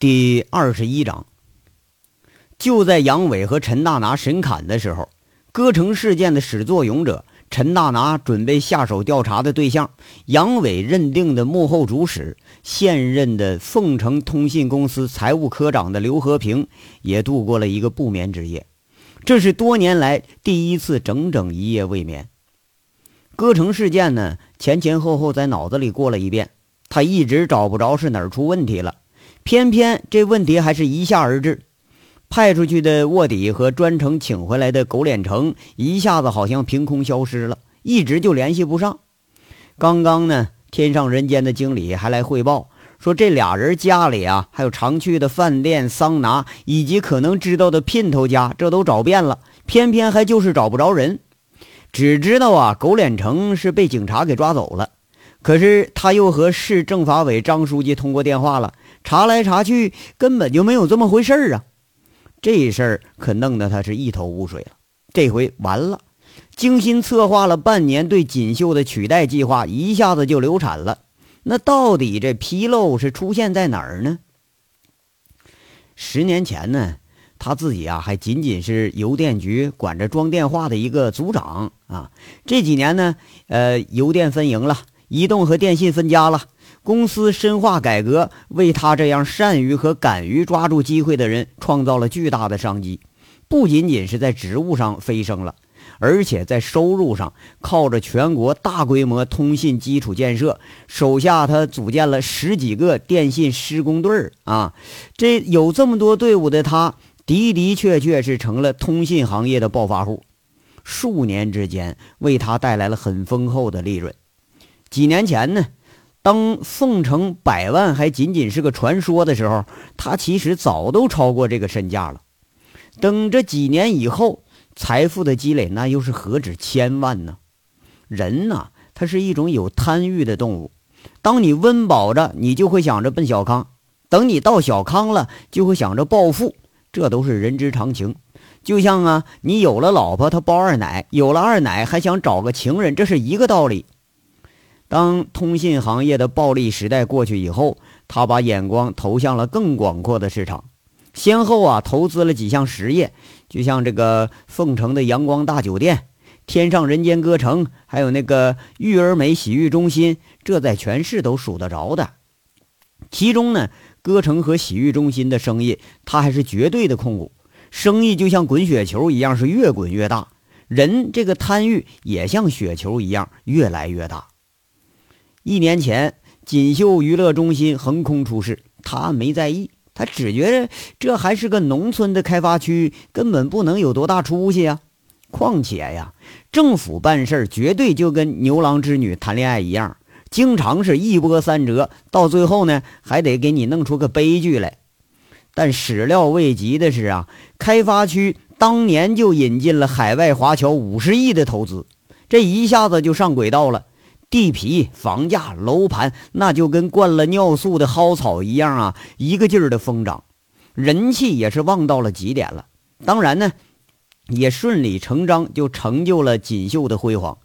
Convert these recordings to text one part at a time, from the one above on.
第二十一章，就在杨伟和陈大拿审砍的时候，歌城事件的始作俑者陈大拿准备下手调查的对象，杨伟认定的幕后主使，现任的凤城通信公司财务科长的刘和平，也度过了一个不眠之夜。这是多年来第一次整整一夜未眠。歌城事件呢，前前后后在脑子里过了一遍，他一直找不着是哪儿出问题了。偏偏这问题还是一下而至，派出去的卧底和专程请回来的狗脸成一下子好像凭空消失了，一直就联系不上。刚刚呢，天上人间的经理还来汇报说，这俩人家里啊，还有常去的饭店、桑拿，以及可能知道的姘头家，这都找遍了，偏偏还就是找不着人，只知道啊，狗脸成是被警察给抓走了。可是他又和市政法委张书记通过电话了。查来查去，根本就没有这么回事儿啊！这事儿可弄得他是一头雾水了。这回完了，精心策划了半年对锦绣的取代计划，一下子就流产了。那到底这纰漏是出现在哪儿呢？十年前呢，他自己啊还仅仅是邮电局管着装电话的一个组长啊。这几年呢，呃，邮电分营了，移动和电信分家了。公司深化改革，为他这样善于和敢于抓住机会的人创造了巨大的商机。不仅仅是在职务上飞升了，而且在收入上，靠着全国大规模通信基础建设，手下他组建了十几个电信施工队儿啊！这有这么多队伍的他，的的确确是成了通信行业的暴发户，数年之间为他带来了很丰厚的利润。几年前呢？当凤城百万还仅仅是个传说的时候，他其实早都超过这个身价了。等这几年以后，财富的积累那又是何止千万呢？人呐，他是一种有贪欲的动物。当你温饱着，你就会想着奔小康；等你到小康了，就会想着暴富。这都是人之常情。就像啊，你有了老婆，他包二奶；有了二奶，还想找个情人，这是一个道理。当通信行业的暴利时代过去以后，他把眼光投向了更广阔的市场，先后啊投资了几项实业，就像这个凤城的阳光大酒店、天上人间歌城，还有那个育儿美洗浴中心，这在全市都数得着的。其中呢，歌城和洗浴中心的生意，他还是绝对的控股，生意就像滚雪球一样，是越滚越大。人这个贪欲也像雪球一样，越来越大。一年前，锦绣娱乐中心横空出世，他没在意，他只觉得这还是个农村的开发区，根本不能有多大出息啊。况且呀，政府办事绝对就跟牛郎织女谈恋爱一样，经常是一波三折，到最后呢，还得给你弄出个悲剧来。但始料未及的是啊，开发区当年就引进了海外华侨五十亿的投资，这一下子就上轨道了。地皮、房价、楼盘，那就跟灌了尿素的蒿草一样啊，一个劲儿的疯涨，人气也是旺到了极点了。当然呢，也顺理成章就成就了锦绣的辉煌。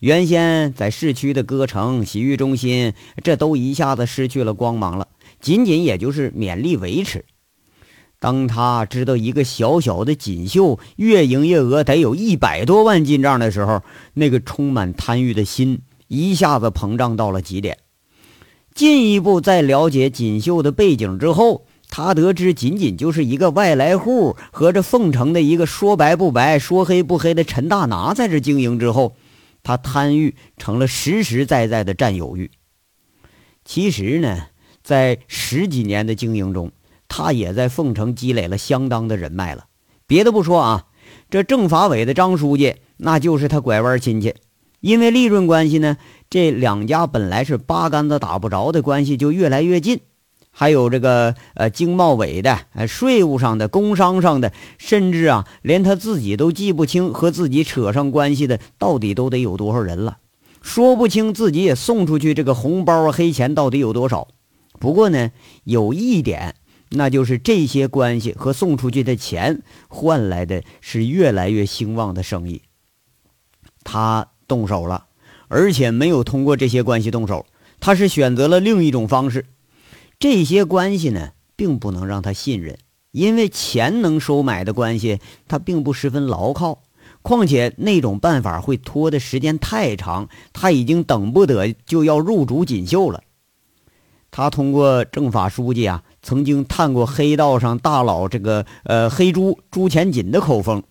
原先在市区的歌城、洗浴中心，这都一下子失去了光芒了，仅仅也就是勉力维持。当他知道一个小小的锦绣月营业额得有一百多万进账的时候，那个充满贪欲的心。一下子膨胀到了极点。进一步在了解锦绣的背景之后，他得知仅仅就是一个外来户和这凤城的一个说白不白、说黑不黑的陈大拿在这经营之后，他贪欲成了实实在在的占有欲。其实呢，在十几年的经营中，他也在凤城积累了相当的人脉了。别的不说啊，这政法委的张书记那就是他拐弯亲戚。因为利润关系呢，这两家本来是八竿子打不着的关系就越来越近。还有这个呃经贸委的、税务上的、工商上的，甚至啊，连他自己都记不清和自己扯上关系的到底都得有多少人了，说不清自己也送出去这个红包啊、黑钱到底有多少。不过呢，有一点，那就是这些关系和送出去的钱换来的是越来越兴旺的生意。他。动手了，而且没有通过这些关系动手，他是选择了另一种方式。这些关系呢，并不能让他信任，因为钱能收买的关系，他并不十分牢靠。况且那种办法会拖的时间太长，他已经等不得就要入主锦绣了。他通过政法书记啊，曾经探过黑道上大佬这个呃黑朱朱前锦的口风，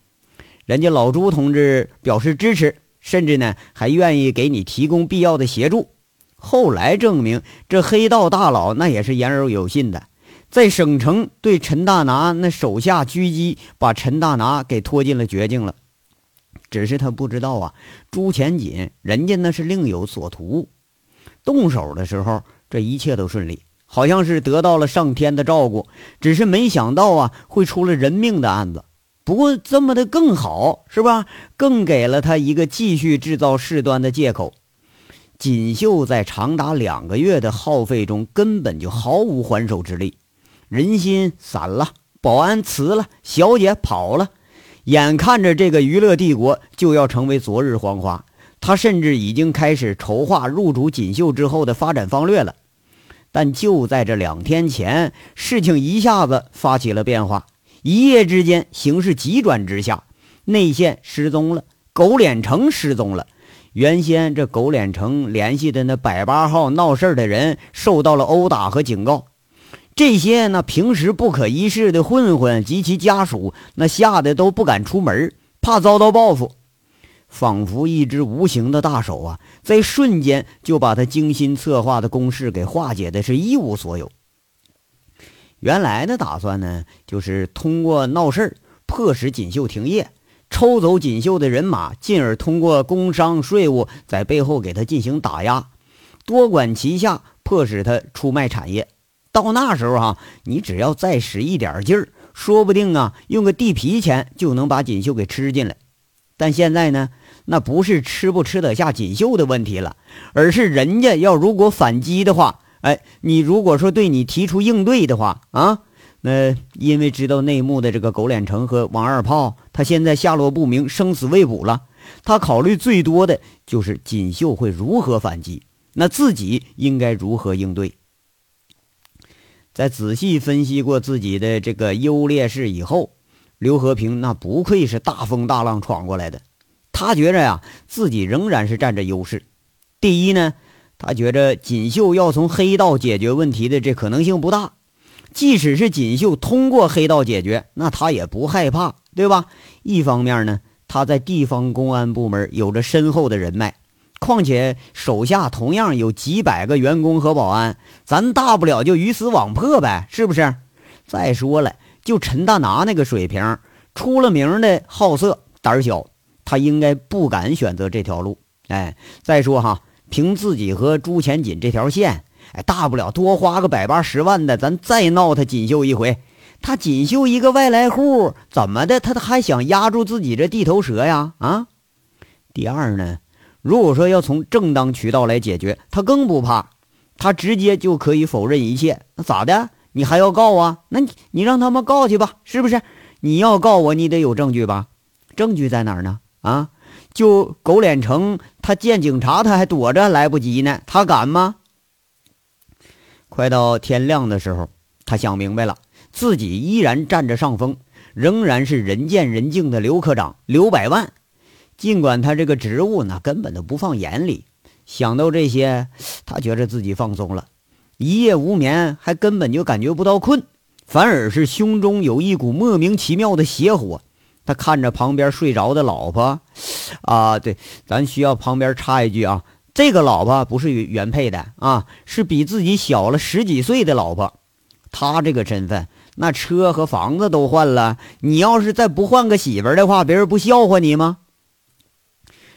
人家老朱同志表示支持，甚至呢还愿意给你提供必要的协助。后来证明，这黑道大佬那也是言而有信的，在省城对陈大拿那手下狙击，把陈大拿给拖进了绝境了。只是他不知道啊，朱前锦人家那是另有所图。动手的时候，这一切都顺利，好像是得到了上天的照顾。只是没想到啊，会出了人命的案子。不过这么的更好，是吧？更给了他一个继续制造事端的借口。锦绣在长达两个月的耗费中，根本就毫无还手之力，人心散了，保安辞了，小姐跑了。眼看着这个娱乐帝国就要成为昨日黄花，他甚至已经开始筹划入主锦绣之后的发展方略了。但就在这两天前，事情一下子发起了变化，一夜之间形势急转直下，内线失踪了，狗脸城失踪了。原先这狗脸城联系的那百八号闹事的人受到了殴打和警告。这些那平时不可一世的混混及其家属，那吓得都不敢出门，怕遭到报复。仿佛一只无形的大手啊，在瞬间就把他精心策划的攻势给化解的是一无所有。原来的打算呢，就是通过闹事儿迫使锦绣停业，抽走锦绣的人马，进而通过工商税务在背后给他进行打压，多管齐下，迫使他出卖产业。到那时候哈，你只要再使一点劲儿，说不定啊，用个地皮钱就能把锦绣给吃进来。但现在呢，那不是吃不吃得下锦绣的问题了，而是人家要如果反击的话，哎，你如果说对你提出应对的话啊，那因为知道内幕的这个狗脸城和王二炮，他现在下落不明，生死未卜了。他考虑最多的就是锦绣会如何反击，那自己应该如何应对。在仔细分析过自己的这个优劣势以后，刘和平那不愧是大风大浪闯过来的。他觉着呀，自己仍然是占着优势。第一呢，他觉着锦绣要从黑道解决问题的这可能性不大。即使是锦绣通过黑道解决，那他也不害怕，对吧？一方面呢，他在地方公安部门有着深厚的人脉。况且手下同样有几百个员工和保安，咱大不了就鱼死网破呗，是不是？再说了，就陈大拿那个水平，出了名的好色、胆小，他应该不敢选择这条路。哎，再说哈，凭自己和朱前锦这条线，哎，大不了多花个百八十万的，咱再闹他锦绣一回。他锦绣一个外来户，怎么的？他还想压住自己这地头蛇呀？啊？第二呢？如果说要从正当渠道来解决，他更不怕，他直接就可以否认一切。那咋的？你还要告啊？那你你让他们告去吧，是不是？你要告我，你得有证据吧？证据在哪儿呢？啊，就狗脸城，他见警察他还躲着来不及呢，他敢吗？快到天亮的时候，他想明白了，自己依然占着上风，仍然是人见人敬的刘科长刘百万。尽管他这个职务呢根本都不放眼里，想到这些，他觉着自己放松了，一夜无眠，还根本就感觉不到困，反而是胸中有一股莫名其妙的邪火。他看着旁边睡着的老婆，啊，对，咱需要旁边插一句啊，这个老婆不是原配的啊，是比自己小了十几岁的老婆。他这个身份，那车和房子都换了，你要是再不换个媳妇的话，别人不笑话你吗？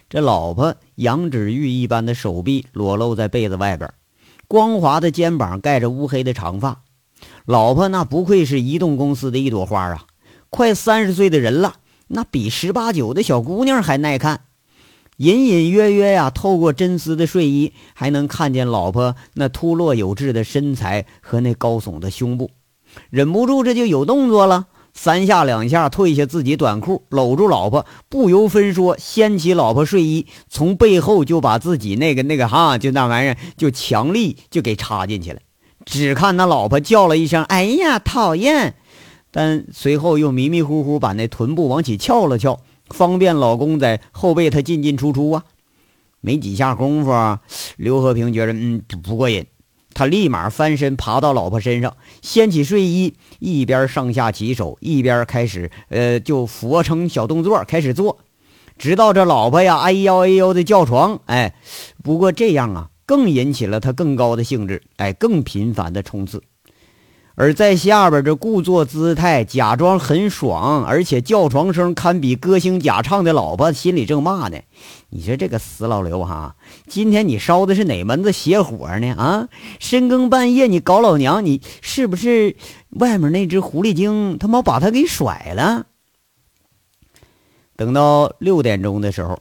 这老婆羊脂玉一般的手臂裸露在被子外边，光滑的肩膀盖着乌黑的长发。老婆那不愧是移动公司的一朵花啊！快三十岁的人了，那比十八九的小姑娘还耐看。隐隐约约呀，透过真丝的睡衣，还能看见老婆那凸落有致的身材和那高耸的胸部，忍不住这就有动作了。三下两下褪下自己短裤，搂住老婆，不由分说掀起老婆睡衣，从背后就把自己那个那个哈，就那玩意儿就强力就给插进去了。只看那老婆叫了一声：“哎呀，讨厌！”但随后又迷迷糊糊把那臀部往起翘了翘，方便老公在后背他进进出出啊。没几下功夫，刘和平觉得嗯不过瘾，他立马翻身爬到老婆身上，掀起睡衣，一边上下其手，一边开始呃就俯卧撑小动作开始做，直到这老婆呀哎呦哎呦的叫床。哎，不过这样啊。更引起了他更高的兴致，哎，更频繁的冲刺。而在下边这故作姿态，假装很爽，而且叫床声堪比歌星假唱的老婆，心里正骂呢：“你说这个死老刘哈，今天你烧的是哪门子邪火呢？啊，深更半夜你搞老娘，你是不是外面那只狐狸精他妈把他给甩了？”等到六点钟的时候，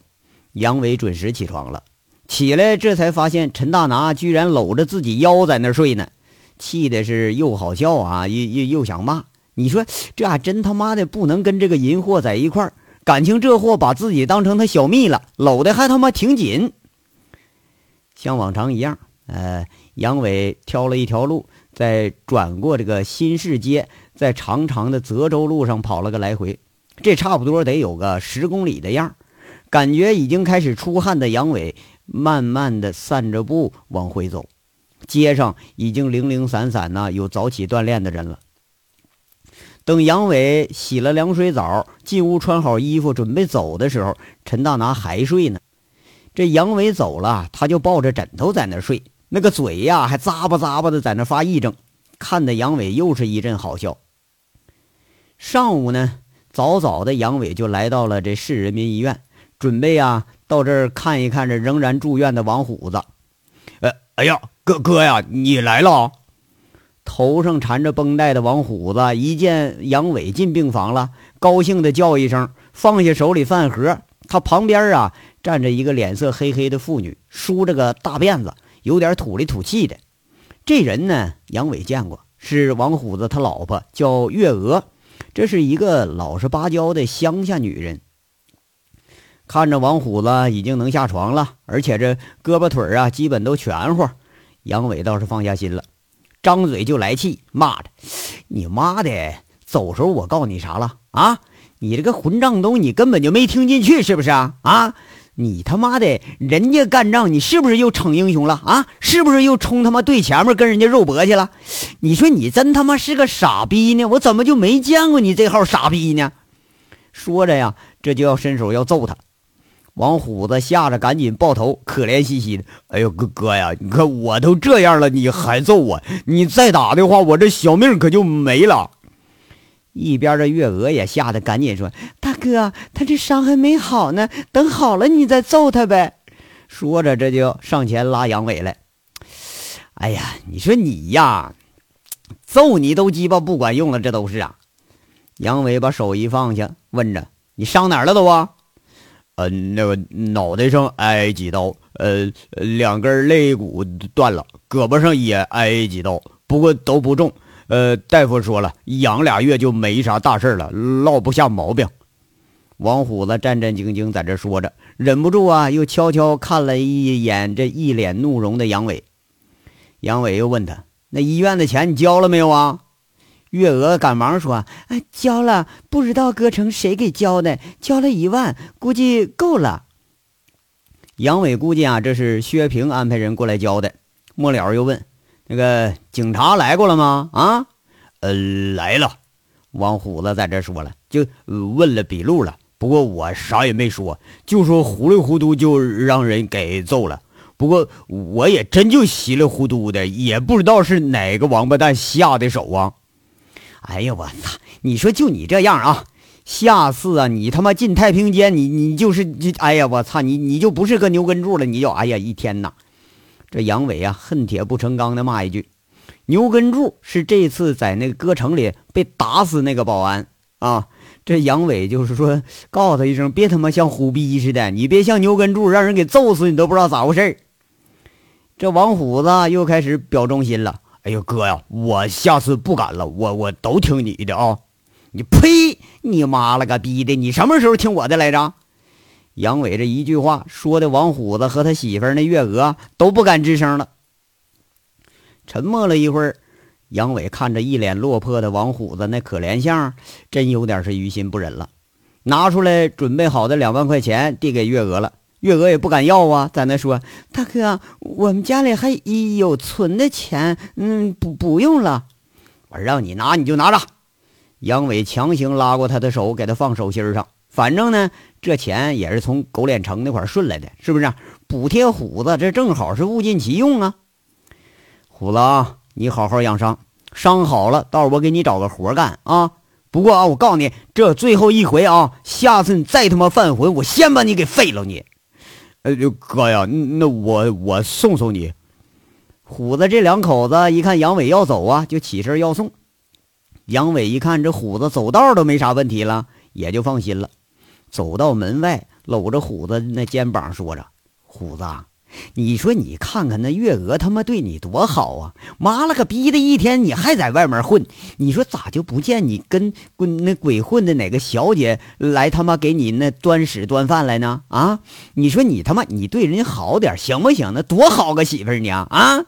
杨伟准时起床了。起来，这才发现陈大拿居然搂着自己腰在那睡呢，气的是又好笑啊，又又又想骂。你说这还真他妈的不能跟这个淫货在一块儿，感情这货把自己当成他小蜜了，搂的还他妈挺紧。像往常一样，呃，杨伟挑了一条路，在转过这个新市街，在长长的泽州路上跑了个来回，这差不多得有个十公里的样感觉已经开始出汗的杨伟。慢慢的散着步往回走，街上已经零零散散呢，有早起锻炼的人了。等杨伟洗了凉水澡，进屋穿好衣服准备走的时候，陈大拿还睡呢。这杨伟走了，他就抱着枕头在那睡，那个嘴呀还咂巴咂巴的在那发癔症，看得杨伟又是一阵好笑。上午呢，早早的杨伟就来到了这市人民医院，准备啊。到这儿看一看，这仍然住院的王虎子。哎呀，哥哥呀，你来了！头上缠着绷带的王虎子一见杨伟进病房了，高兴的叫一声，放下手里饭盒。他旁边啊站着一个脸色黑黑的妇女，梳着个大辫子，有点土里土气的。这人呢，杨伟见过，是王虎子他老婆，叫月娥。这是一个老实巴交的乡下女人。看着王虎子已经能下床了，而且这胳膊腿啊基本都全乎，杨伟倒是放下心了，张嘴就来气，骂着：“你妈的，走时候我告诉你啥了啊？你这个混账东，你根本就没听进去是不是啊？啊，你他妈的，人家干仗，你是不是又逞英雄了啊？是不是又冲他妈队前面跟人家肉搏去了？你说你真他妈是个傻逼呢？我怎么就没见过你这号傻逼呢？”说着呀，这就要伸手要揍他。王虎子吓得赶紧抱头，可怜兮兮的：“哎呦，哥哥呀，你看我都这样了，你还揍我？你再打的话，我这小命可就没了。”一边的月娥也吓得赶紧说：“大哥，他这伤还没好呢，等好了你再揍他呗。”说着，这就上前拉杨伟来。哎呀，你说你呀，揍你都鸡巴不管用了，这都是啊。杨伟把手一放下，问着：“你伤哪儿了都啊？”呃，那个脑袋上挨几刀，呃，两根肋骨断了，胳膊上也挨几刀，不过都不重。呃，大夫说了，养俩月就没啥大事了，落不下毛病。王虎子战战兢兢在这说着，忍不住啊，又悄悄看了一眼这一脸怒容的杨伟。杨伟又问他：“那医院的钱你交了没有啊？”月娥赶忙说：“哎，交了，不知道哥成谁给交的，交了一万，估计够了。”杨伟估计啊，这是薛平安排人过来交的。末了又问：“那个警察来过了吗？”啊，呃，来了。王虎子在这说了，就问了笔录了。不过我啥也没说，就说糊里糊涂就让人给揍了。不过我也真就稀里糊涂的，也不知道是哪个王八蛋下的手啊。哎呀，我操！你说就你这样啊，下次啊，你他妈进太平间，你你就是这，哎呀，我操！你你就不是个牛根柱了，你就哎呀一天呐！这杨伟啊，恨铁不成钢的骂一句：“牛根柱是这次在那个歌城里被打死那个保安啊！”这杨伟就是说，告诉他一声，别他妈像虎逼似的，你别像牛根柱，让人给揍死你都不知道咋回事这王虎子又开始表忠心了。哎呦哥呀，我下次不敢了，我我都听你的啊！你呸！你妈了个逼的！你什么时候听我的来着？杨伟这一句话说的，王虎子和他媳妇那月娥都不敢吱声了。沉默了一会儿，杨伟看着一脸落魄的王虎子那可怜相，真有点是于心不忍了，拿出来准备好的两万块钱递给月娥了。月娥也不敢要啊，在那说：“大哥，我们家里还有存的钱，嗯，不不用了。我让你拿你就拿着。”杨伟强行拉过他的手，给他放手心上。反正呢，这钱也是从狗脸城那块顺来的，是不是？补贴虎子，这正好是物尽其用啊。虎子啊，你好好养伤，伤好了，到时候我给你找个活干啊。不过啊，我告诉你，这最后一回啊，下次你再他妈犯浑，我先把你给废了你。呃，哥呀，那我我送送你。虎子这两口子一看杨伟要走啊，就起身要送。杨伟一看这虎子走道都没啥问题了，也就放心了。走到门外，搂着虎子那肩膀说着：“虎子。”你说你看看那月娥他妈对你多好啊！妈了个逼的一天你还在外面混，你说咋就不见你跟跟那鬼混的哪个小姐来他妈给你那端屎端饭来呢？啊！你说你他妈你对人家好点行不行？那多好个媳妇儿呢！啊！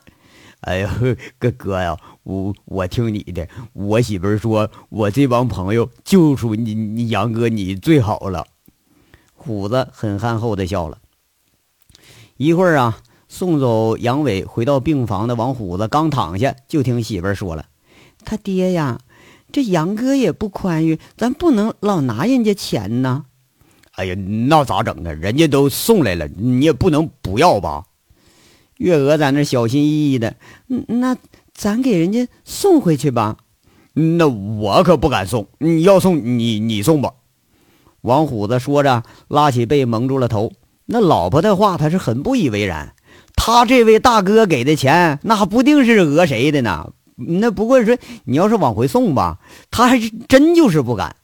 哎呦，哥哥呀，我我听你的，我媳妇儿说我这帮朋友就属你你杨哥你最好了。虎子很憨厚的笑了。一会儿啊，送走杨伟，回到病房的王虎子刚躺下，就听媳妇儿说了：“他爹呀，这杨哥也不宽裕，咱不能老拿人家钱呢。”哎呀，那咋整呢？人家都送来了，你也不能不要吧？月娥在那小心翼翼的：“那咱给人家送回去吧。”那我可不敢送，你要送你你送吧。王虎子说着，拉起被蒙住了头。那老婆的话，他是很不以为然。他这位大哥给的钱，那不定是讹谁的呢？那不过说，你要是往回送吧，他还是真就是不敢。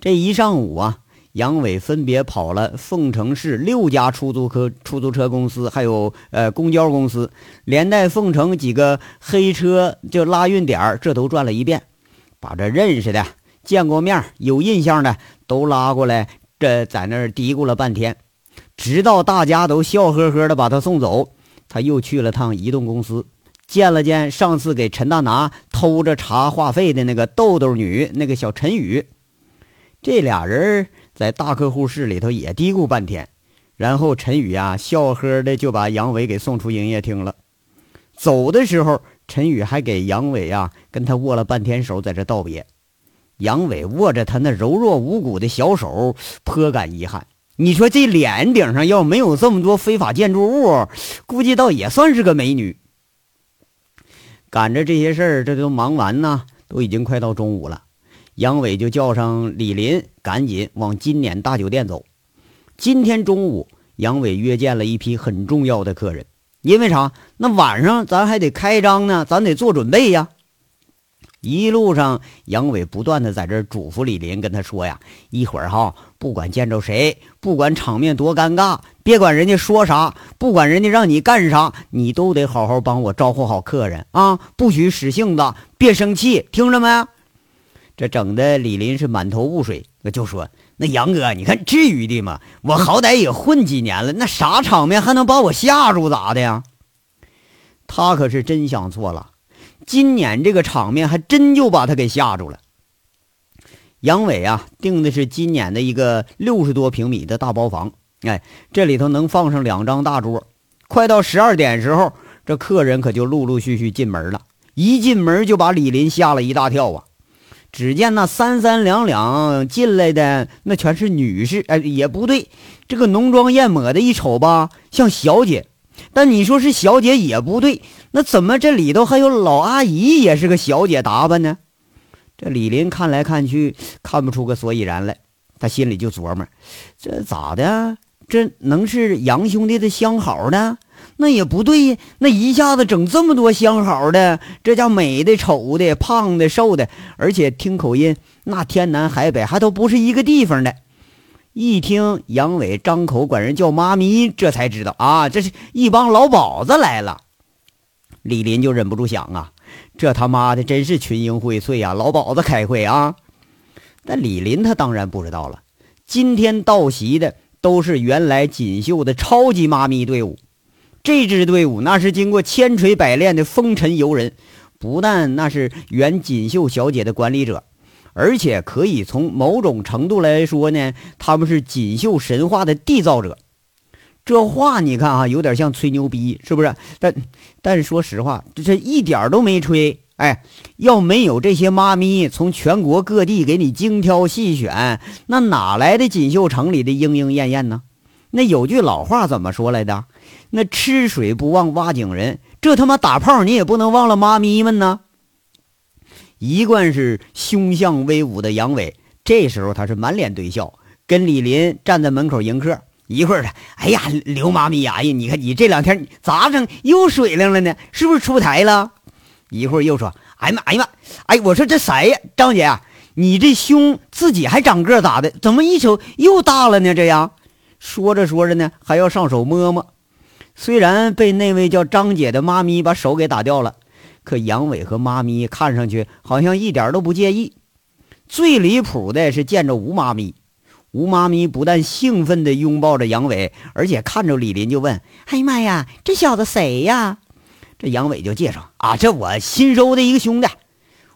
这一上午啊，杨伟分别跑了凤城市六家出租车出租车公司，还有呃公交公司，连带凤城几个黑车就拉运点这都转了一遍，把这认识的、见过面、有印象的都拉过来。这在那儿嘀咕了半天，直到大家都笑呵呵的把他送走，他又去了趟移动公司，见了见上次给陈大拿偷着查话费的那个豆豆女，那个小陈宇。这俩人在大客户室里头也嘀咕半天，然后陈宇呀笑呵的就把杨伟给送出营业厅了。走的时候，陈宇还给杨伟呀跟他握了半天手，在这道别。杨伟握着他那柔弱无骨的小手，颇感遗憾。你说这脸顶上要没有这么多非法建筑物，估计倒也算是个美女。赶着这些事儿，这都忙完呢，都已经快到中午了。杨伟就叫上李林，赶紧往金撵大酒店走。今天中午，杨伟约见了一批很重要的客人，因为啥？那晚上咱还得开张呢，咱得做准备呀。一路上，杨伟不断的在这嘱咐李林，跟他说呀：“一会儿哈，不管见着谁，不管场面多尴尬，别管人家说啥，不管人家让你干啥，你都得好好帮我招呼好客人啊！不许使性子，别生气，听着没？”这整的李林是满头雾水，就说：“那杨哥，你看至于的吗？我好歹也混几年了，那啥场面还能把我吓住咋的呀？”他可是真想错了。今年这个场面还真就把他给吓住了。杨伟啊，订的是今年的一个六十多平米的大包房，哎，这里头能放上两张大桌。快到十二点时候，这客人可就陆陆续续进门了。一进门就把李林吓了一大跳啊！只见那三三两两进来的那全是女士，哎，也不对，这个浓妆艳抹的，一瞅吧像小姐。但你说是小姐也不对，那怎么这里头还有老阿姨也是个小姐打扮呢？这李林看来看去看不出个所以然来，他心里就琢磨：这咋的？这能是杨兄弟的相好呢？那也不对呀，那一下子整这么多相好的，这叫美的、丑的、胖的、瘦的，而且听口音，那天南海北还都不是一个地方的。一听杨伟张口管人叫妈咪，这才知道啊，这是一帮老鸨子来了。李林就忍不住想啊，这他妈的真是群英荟萃呀，老鸨子开会啊！但李林他当然不知道了，今天到席的都是原来锦绣的超级妈咪队伍，这支队伍那是经过千锤百炼的风尘游人，不但那是原锦绣小姐的管理者，而且可以从某种程度来说呢，他们是锦绣神话的缔造者。这话你看啊，有点像吹牛逼，是不是？但但说实话，这这一点都没吹。哎，要没有这些妈咪从全国各地给你精挑细选，那哪来的锦绣城里的莺莺燕燕呢？那有句老话怎么说来的？那吃水不忘挖井人，这他妈打炮你也不能忘了妈咪们呢。一贯是凶相威武的杨伟，这时候他是满脸堆笑，跟李林站在门口迎客。一会儿他，哎呀，刘妈咪呀，哎呀，你看你这两天咋整又水灵了呢？是不是出台了？一会儿又说，哎妈，哎呀妈，哎，我说这谁呀？张姐，你这胸自己还长个咋的？怎么一瞅又大了呢？这样说着说着呢，还要上手摸摸。虽然被那位叫张姐的妈咪把手给打掉了，可杨伟和妈咪看上去好像一点都不介意。最离谱的是见着吴妈咪。吴妈咪不但兴奋地拥抱着杨伟，而且看着李林就问：“哎呀妈呀，这小子谁呀？”这杨伟就介绍：“啊，这我新收的一个兄弟。”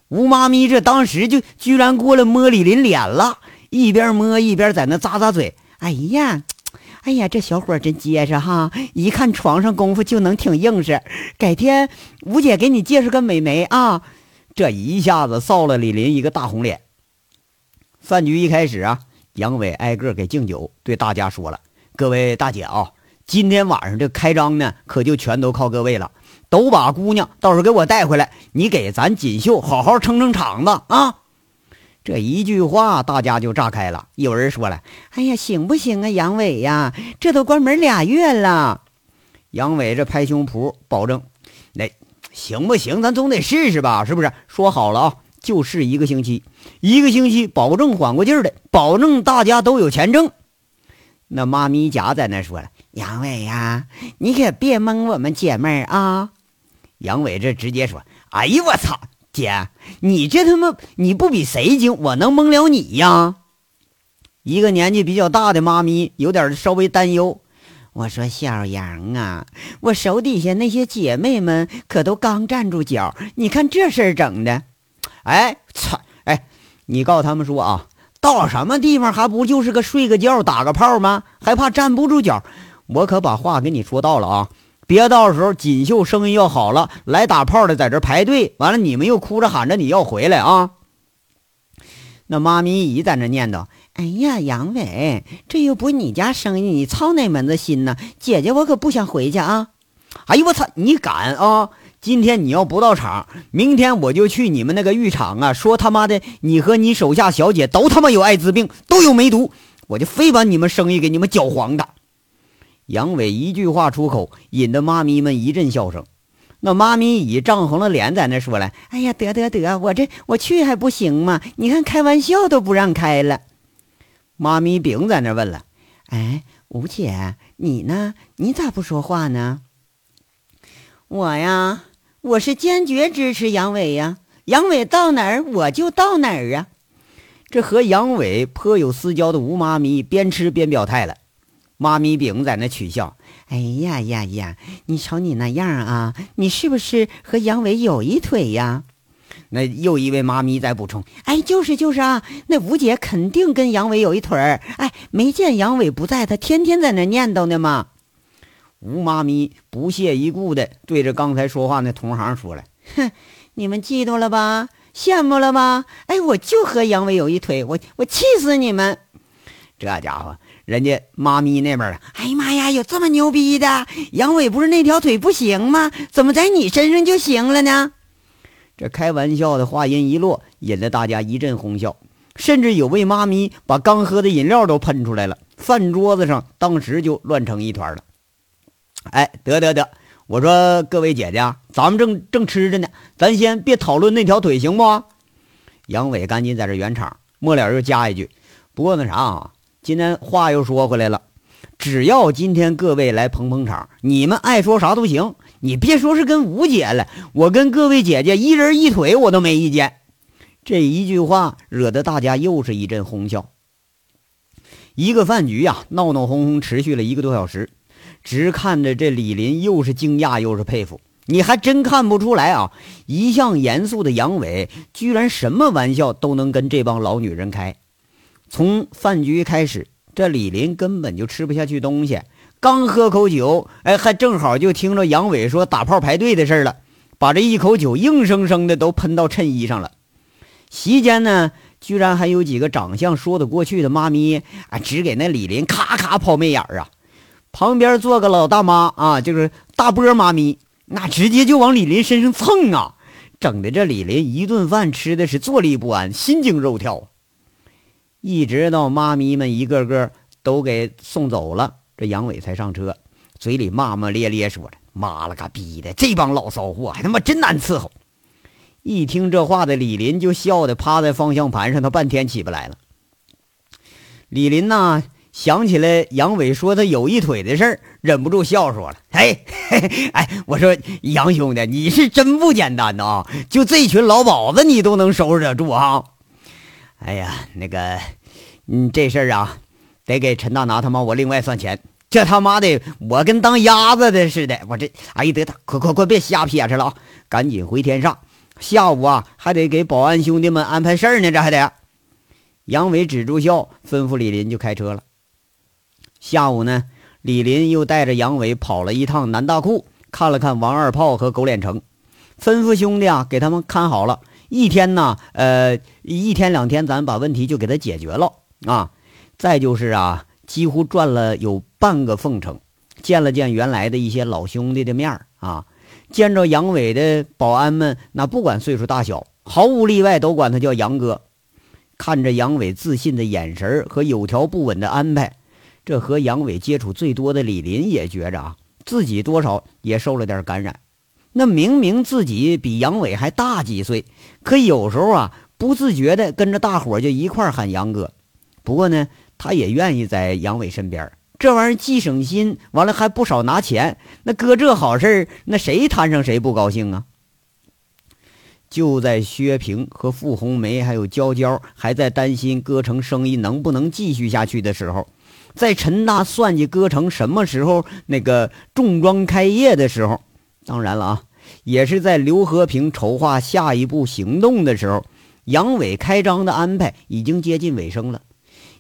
吴妈咪这当时就居然过来摸李林脸了，一边摸一边在那咂咂嘴：“哎呀，哎呀，这小伙真结实哈！一看床上功夫就能挺硬实。改天吴姐给你介绍个美眉啊！”这一下子臊了李林一个大红脸。饭局一开始啊。杨伟挨个给敬酒，对大家说了：“各位大姐啊，今天晚上这开张呢，可就全都靠各位了。都把姑娘到时候给我带回来，你给咱锦绣好好撑撑场子啊！”这一句话，大家就炸开了。有人说了：“哎呀，行不行啊，杨伟呀？这都关门俩月了。”杨伟这拍胸脯保证：“那行不行？咱总得试试吧，是不是？说好了啊。”就是一个星期，一个星期保证缓过劲儿的，保证大家都有钱挣。那妈咪甲在那说了：“杨伟呀，你可别蒙我们姐妹儿啊！”杨伟这直接说：“哎呀，我操，姐，你这他妈你不比谁精，我能蒙了你呀？”一个年纪比较大的妈咪有点稍微担忧。我说：“小杨啊，我手底下那些姐妹们可都刚站住脚，你看这事儿整的。”哎，操！哎，你告诉他们说啊，到什么地方还不就是个睡个觉、打个炮吗？还怕站不住脚？我可把话给你说到了啊！别到时候锦绣生意要好了，来打炮的在这排队，完了你们又哭着喊着你要回来啊！那妈咪姨在那念叨：“哎呀，杨伟，这又不是你家生意，你操哪门子心呢？姐姐我可不想回去啊！”哎呦我操，你敢啊！今天你要不到场，明天我就去你们那个浴场啊！说他妈的，你和你手下小姐都他妈有艾滋病，都有梅毒，我就非把你们生意给你们搅黄的。杨伟一句话出口，引得妈咪们一阵笑声。那妈咪已涨红了脸，在那说了：“哎呀，得得得，我这我去还不行吗？你看开玩笑都不让开了。”妈咪饼在那问了：“哎，吴姐，你呢？你咋不说话呢？”我呀。我是坚决支持杨伟呀，杨伟到哪儿我就到哪儿啊！这和杨伟颇有私交的吴妈咪边吃边表态了。妈咪饼在那取笑：“哎呀呀呀，你瞅你那样啊，你是不是和杨伟有一腿呀？”那又一位妈咪在补充：“哎，就是就是啊，那吴姐肯定跟杨伟有一腿儿。哎，没见杨伟不在，他天天在那念叨呢吗？”吴妈咪不屑一顾的对着刚才说话那同行说了：“哼，你们嫉妒了吧？羡慕了吧？哎，我就和杨伟有一腿，我我气死你们！这家伙，人家妈咪那边，哎呀妈呀，有这么牛逼的？杨伟不是那条腿不行吗？怎么在你身上就行了呢？”这开玩笑的话音一落，引得大家一阵哄笑，甚至有位妈咪把刚喝的饮料都喷出来了，饭桌子上当时就乱成一团了。哎，得得得，我说各位姐姐，咱们正正吃着呢，咱先别讨论那条腿，行不？杨伟赶紧在这圆场，末了又加一句：不过那啥啊，今天话又说回来了，只要今天各位来捧捧场，你们爱说啥都行。你别说是跟吴姐了，我跟各位姐姐一人一腿，我都没意见。这一句话惹得大家又是一阵哄笑。一个饭局呀，闹闹哄哄持续了一个多小时。直看着这李林，又是惊讶又是佩服。你还真看不出来啊！一向严肃的杨伟，居然什么玩笑都能跟这帮老女人开。从饭局开始，这李林根本就吃不下去东西，刚喝口酒，哎，还正好就听着杨伟说打炮排队的事了，把这一口酒硬生生的都喷到衬衣上了。席间呢，居然还有几个长相说得过去的妈咪啊，只给那李林咔咔抛媚眼儿啊。旁边坐个老大妈啊，就是大波妈咪。那直接就往李林身上蹭啊，整的这李林一顿饭吃的是坐立不安，心惊肉跳。一直到妈咪们一个个都给送走了，这杨伟才上车，嘴里骂骂咧咧说着：“妈了个逼的，这帮老骚货还他妈真难伺候！”一听这话的李林就笑得趴在方向盘上，他半天起不来了。李林呐。想起来杨伟说他有一腿的事儿，忍不住笑说了：“哎，哎，我说杨兄弟，你是真不简单呐！就这群老鸨子，你都能收拾得住啊！哎呀，那个，嗯，这事儿啊，得给陈大拿他妈我另外算钱。这他妈的，我跟当鸭子的似的。我这，哎，得得，快快快，别瞎撇扯了啊！赶紧回天上，下午啊还得给保安兄弟们安排事儿呢，这还得。”杨伟止住笑，吩咐李林就开车了。下午呢，李林又带着杨伟跑了一趟南大库，看了看王二炮和狗脸城，吩咐兄弟啊，给他们看好了。一天呢，呃，一天两天，咱把问题就给他解决了啊。再就是啊，几乎转了有半个凤城，见了见原来的一些老兄弟的面儿啊。见着杨伟的保安们，那不管岁数大小，毫无例外都管他叫杨哥。看着杨伟自信的眼神和有条不紊的安排。这和杨伟接触最多的李林也觉着啊，自己多少也受了点感染。那明明自己比杨伟还大几岁，可有时候啊，不自觉的跟着大伙就一块喊杨哥。不过呢，他也愿意在杨伟身边，这玩意儿既省心，完了还不少拿钱。那哥这好事那谁摊上谁不高兴啊？就在薛平和傅红梅还有娇娇还在担心歌城生意能不能继续下去的时候。在陈大算计歌城什么时候那个重装开业的时候，当然了啊，也是在刘和平筹划下一步行动的时候，杨伟开张的安排已经接近尾声了。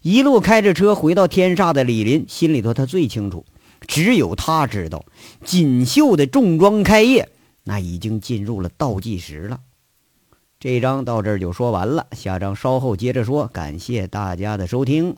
一路开着车回到天煞的李林心里头他最清楚，只有他知道，锦绣的重装开业那已经进入了倒计时了。这章到这儿就说完了，下章稍后接着说。感谢大家的收听。